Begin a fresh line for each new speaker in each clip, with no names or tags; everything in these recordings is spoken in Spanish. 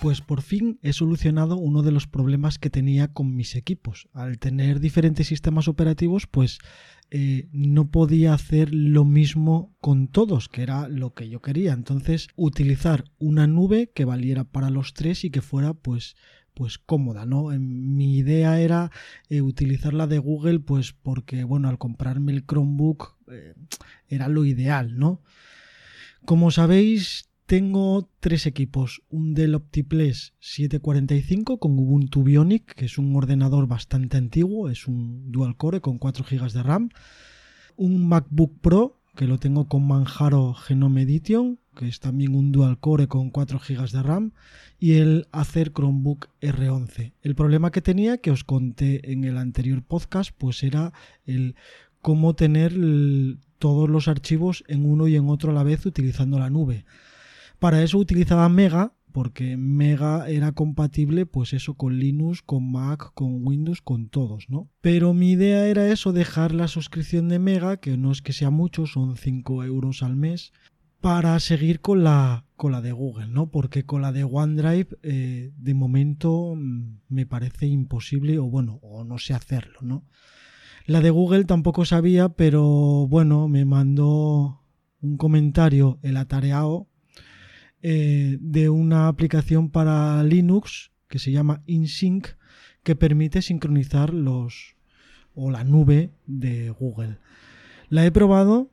Pues por fin he solucionado uno de los problemas que tenía con mis equipos. Al tener diferentes sistemas operativos, pues eh, no podía hacer lo mismo con todos, que era lo que yo quería. Entonces, utilizar una nube que valiera para los tres y que fuera, pues, pues cómoda, ¿no? Mi idea era eh, utilizar la de Google, pues porque, bueno, al comprarme el Chromebook eh, era lo ideal, ¿no? Como sabéis, tengo tres equipos, un Dell OptiPlex 745 con Ubuntu Bionic, que es un ordenador bastante antiguo, es un dual core con 4 GB de RAM, un MacBook Pro que lo tengo con Manjaro Genome Edition, que es también un dual core con 4 GB de RAM, y el Acer Chromebook R11. El problema que tenía, que os conté en el anterior podcast, pues era el cómo tener todos los archivos en uno y en otro a la vez utilizando la nube. Para eso utilizaba Mega, porque Mega era compatible, pues eso, con Linux, con Mac, con Windows, con todos, ¿no? Pero mi idea era eso, dejar la suscripción de Mega, que no es que sea mucho, son 5 euros al mes, para seguir con la, con la de Google, ¿no? Porque con la de OneDrive, eh, de momento, mm, me parece imposible, o bueno, o no sé hacerlo, ¿no? La de Google tampoco sabía, pero bueno, me mandó un comentario el atareado eh, de una aplicación para Linux que se llama InSync que permite sincronizar los o la nube de Google. La he probado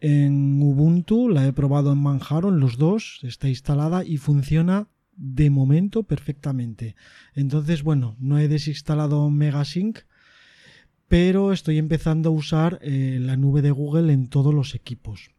en Ubuntu, la he probado en Manjaro, en los dos, está instalada y funciona de momento perfectamente. Entonces, bueno, no he desinstalado Megasync, pero estoy empezando a usar eh, la nube de Google en todos los equipos.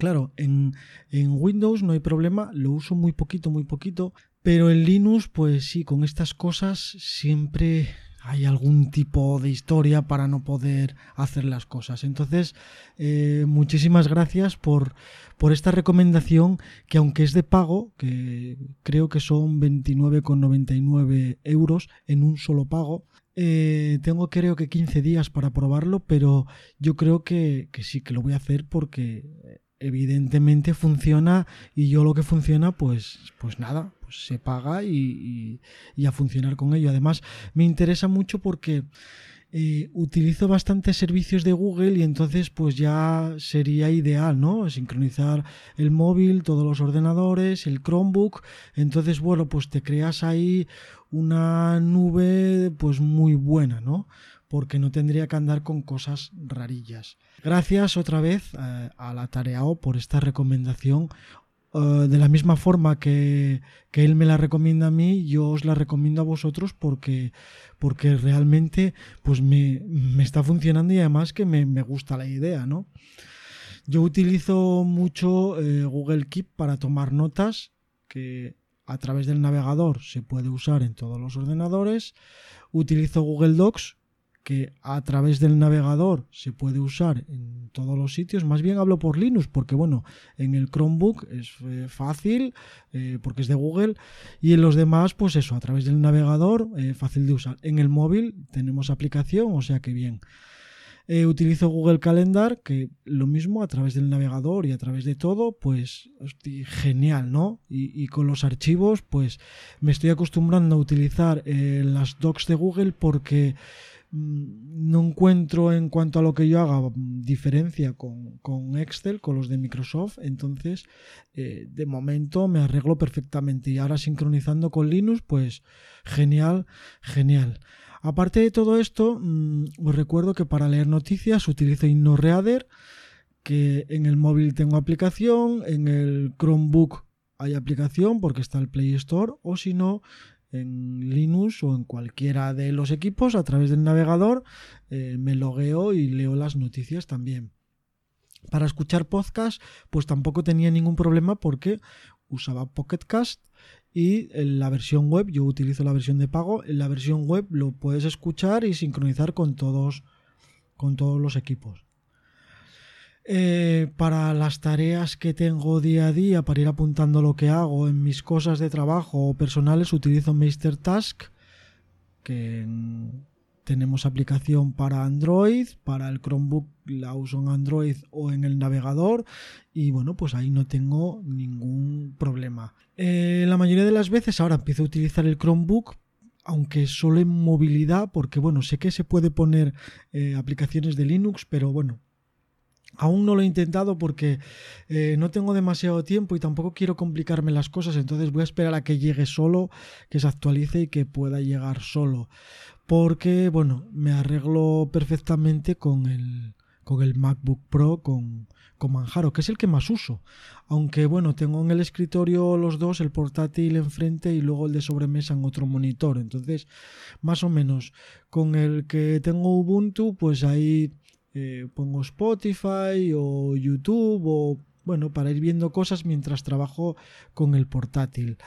Claro, en, Windows no hay problema, lo uso muy poquito, muy poquito, pero en Linux, pues sí, con estas cosas siempre hay algún tipo de historia para no poder hacer las cosas. Entonces, eh, muchísimas gracias por, por esta recomendación que aunque es de pago, que creo que son 29,99 euros en un solo pago, eh, tengo creo que 15 días para probarlo, pero yo creo que, que sí, que lo voy a hacer porque evidentemente funciona y yo lo que funciona pues pues nada pues se paga y, a funcionar con ello además me interesa mucho porque eh, utilizo bastantes servicios de Google y entonces pues ya sería ideal, ¿no? Sincronizar el móvil, todos los ordenadores, el Chromebook. Entonces, bueno, pues te creas ahí una nube pues muy buena, ¿no? Porque no tendría que andar con cosas rarillas. Gracias otra vez eh, a la Tareao por esta recomendación. Eh, de la misma forma que, él me la recomienda a mí, yo os la recomiendo a vosotros porque, porque realmente pues me, está funcionando y además que me, gusta la idea, ¿no? Yo utilizo mucho eh, Google Keep para tomar notas, que a través del navegador se puede usar en todos los ordenadores. Utilizo Google Docs que a través del navegador se puede usar en todos los sitios. Más bien hablo por Linux, porque bueno, en el Chromebook es eh, fácil, eh, porque es de Google, y en los demás, pues eso, a través del navegador, eh, fácil de usar. En el móvil tenemos aplicación, o sea que bien. utilizo Google Calendar, que lo mismo a través del navegador y a través de todo, pues genial, ¿no? Y, con los archivos, pues me estoy acostumbrando a utilizar las docs de Google porque no encuentro en cuanto a lo que yo haga diferencia con, Excel, con los de Microsoft, entonces eh, de momento me arreglo perfectamente y ahora sincronizando con Linux, pues genial, genial. Aparte de todo esto, mm, os recuerdo que para leer noticias utilizo InnoReader, que en el móvil tengo aplicación, en el Chromebook hay aplicación porque está el Play Store, o si no, en Linux o en cualquiera de los equipos a través del navegador, eh, me logueo y leo las noticias también. Para escuchar podcast, pues tampoco tenía ningún problema porque usaba Pocket Cast y en la versión web, yo utilizo la versión de pago, en la versión web lo puedes escuchar y sincronizar con todos, con todos los equipos. Eh, para las tareas que tengo día a día, para ir apuntando lo que hago en mis cosas de trabajo o personales, utilizo Meister Task, que tenemos aplicación para Android, para el Chromebook la uso en Android o en el navegador y bueno, pues ahí no tengo ningún problema. Eh, la mayoría de las veces ahora empiezo a utilizar el Chromebook aunque solo en movilidad, porque bueno, sé que se puede poner eh, aplicaciones de Linux, pero bueno, Aún no lo he intentado porque eh, no tengo demasiado tiempo y tampoco quiero complicarme las cosas, entonces voy a esperar a que llegue solo, que se actualice y que pueda llegar solo porque, bueno, me arreglo perfectamente con el, con el MacBook Pro con, con Manjaro, que es el que más uso. Aunque, bueno, tengo en el escritorio los dos, el portátil enfrente y luego el de sobremesa en otro monitor. Entonces, más o menos, con el que tengo Ubuntu, pues ahí eh, pongo Spotify o YouTube o, bueno, para ir viendo cosas mientras trabajo con el portátil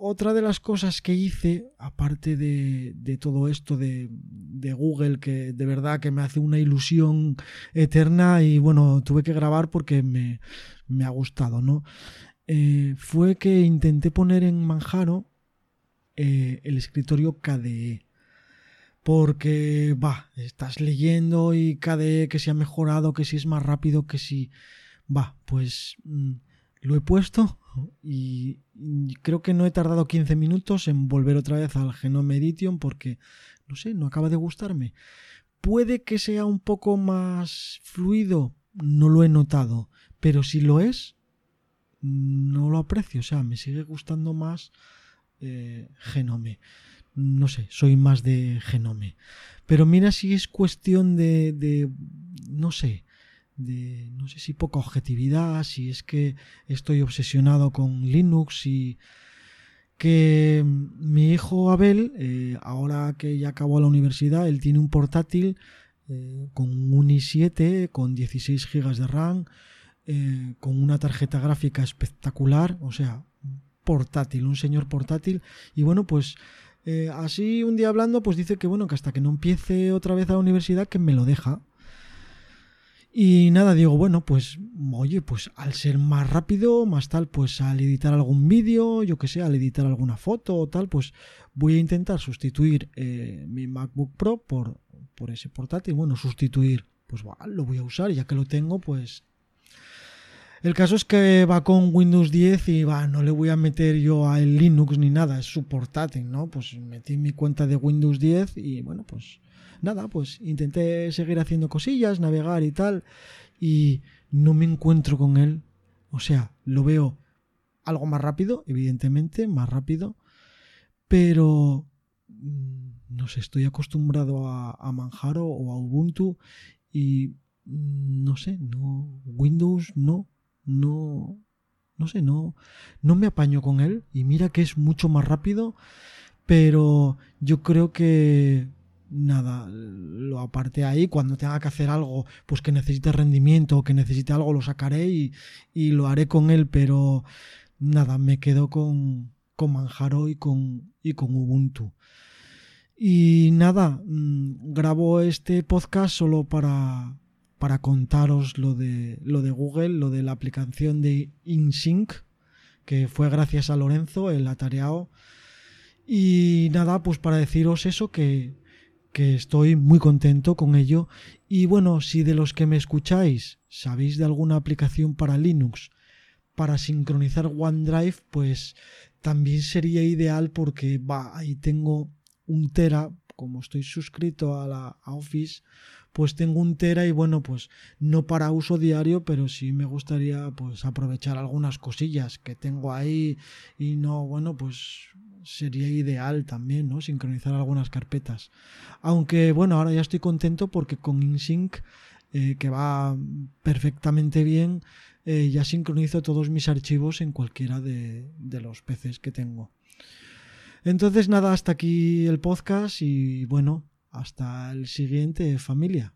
otra de las cosas que hice, aparte de, todo esto de, Google, que de verdad que me hace una ilusión eterna y bueno, tuve que grabar porque me, ha gustado, ¿no? Eh, fue que intenté poner en Manjaro eh, el escritorio KDE. Porque, va, estás leyendo y KDE que si ha mejorado, que si es más rápido, que si... Va, pues mm, lo he puesto y, creo que no he tardado 15 minutos en volver otra vez al Genome Edition porque, no sé, no acaba de gustarme. Puede que sea un poco más fluido, no lo he notado, pero si lo es, no lo aprecio, o sea, me sigue gustando más eh, Genome. No sé, soy más de Genome. Pero mira si es cuestión de, de no sé, de no sé si poca objetividad, si es que estoy obsesionado con Linux y que mi hijo Abel, eh, ahora que ya acabó la universidad, él tiene un portátil eh, con un i7 con 16 GB de RAM, eh, con una tarjeta gráfica espectacular, o sea, portátil, un señor portátil, y bueno, pues así un día hablando, pues dice que bueno, que hasta que no empiece otra vez a la universidad, que me lo deja, y nada, digo, bueno, pues, oye, pues al ser más rápido, más tal, pues al editar algún vídeo, yo que sé, al editar alguna foto o tal, pues voy a intentar sustituir eh, mi MacBook Pro por, por ese portátil. Bueno, sustituir, pues lo voy a usar, ya que lo tengo, pues... El caso es que va con Windows 10 y va, no le voy a meter yo a Linux ni nada, es su portátil, ¿no? Pues metí mi cuenta de Windows 10 y bueno, pues nada, pues intenté seguir haciendo cosillas, navegar y tal, y no me encuentro con él. O sea, lo veo algo más rápido, evidentemente, más rápido, pero mm, no sé, estoy acostumbrado a, a Manjaro o a Ubuntu y mm, no sé, no, Windows no, no, no sé, no, no me apaño con él y mira que es mucho más rápido, pero yo creo que nada, lo aparté ahí. Cuando tenga que hacer algo, pues que necesite rendimiento o que necesite algo, lo sacaré y, lo haré con él. Pero nada, me quedo con, con Manjaro y con, y con Ubuntu. Y nada, mm, grabo este podcast solo para, para contaros lo de, lo de Google, lo de la aplicación de InSync, que fue gracias a Lorenzo, el atareado. Y nada, pues para deciros eso, que, que estoy muy contento con ello. Y bueno, si de los que me escucháis sabéis de alguna aplicación para Linux para sincronizar OneDrive, pues también sería ideal porque va, ahí tengo un tera, como estoy suscrito a la Office, pues tengo un tera y bueno, pues no para uso diario, pero sí me gustaría pues aprovechar algunas cosillas que tengo ahí y no, bueno, pues sería ideal también, ¿no? Sincronizar algunas carpetas. Aunque bueno, ahora ya estoy contento porque con InSync, eh, que va perfectamente bien, eh, ya sincronizo todos mis archivos en cualquiera de, de los PCs que tengo. Entonces nada, hasta aquí el podcast y bueno, hasta el siguiente familia.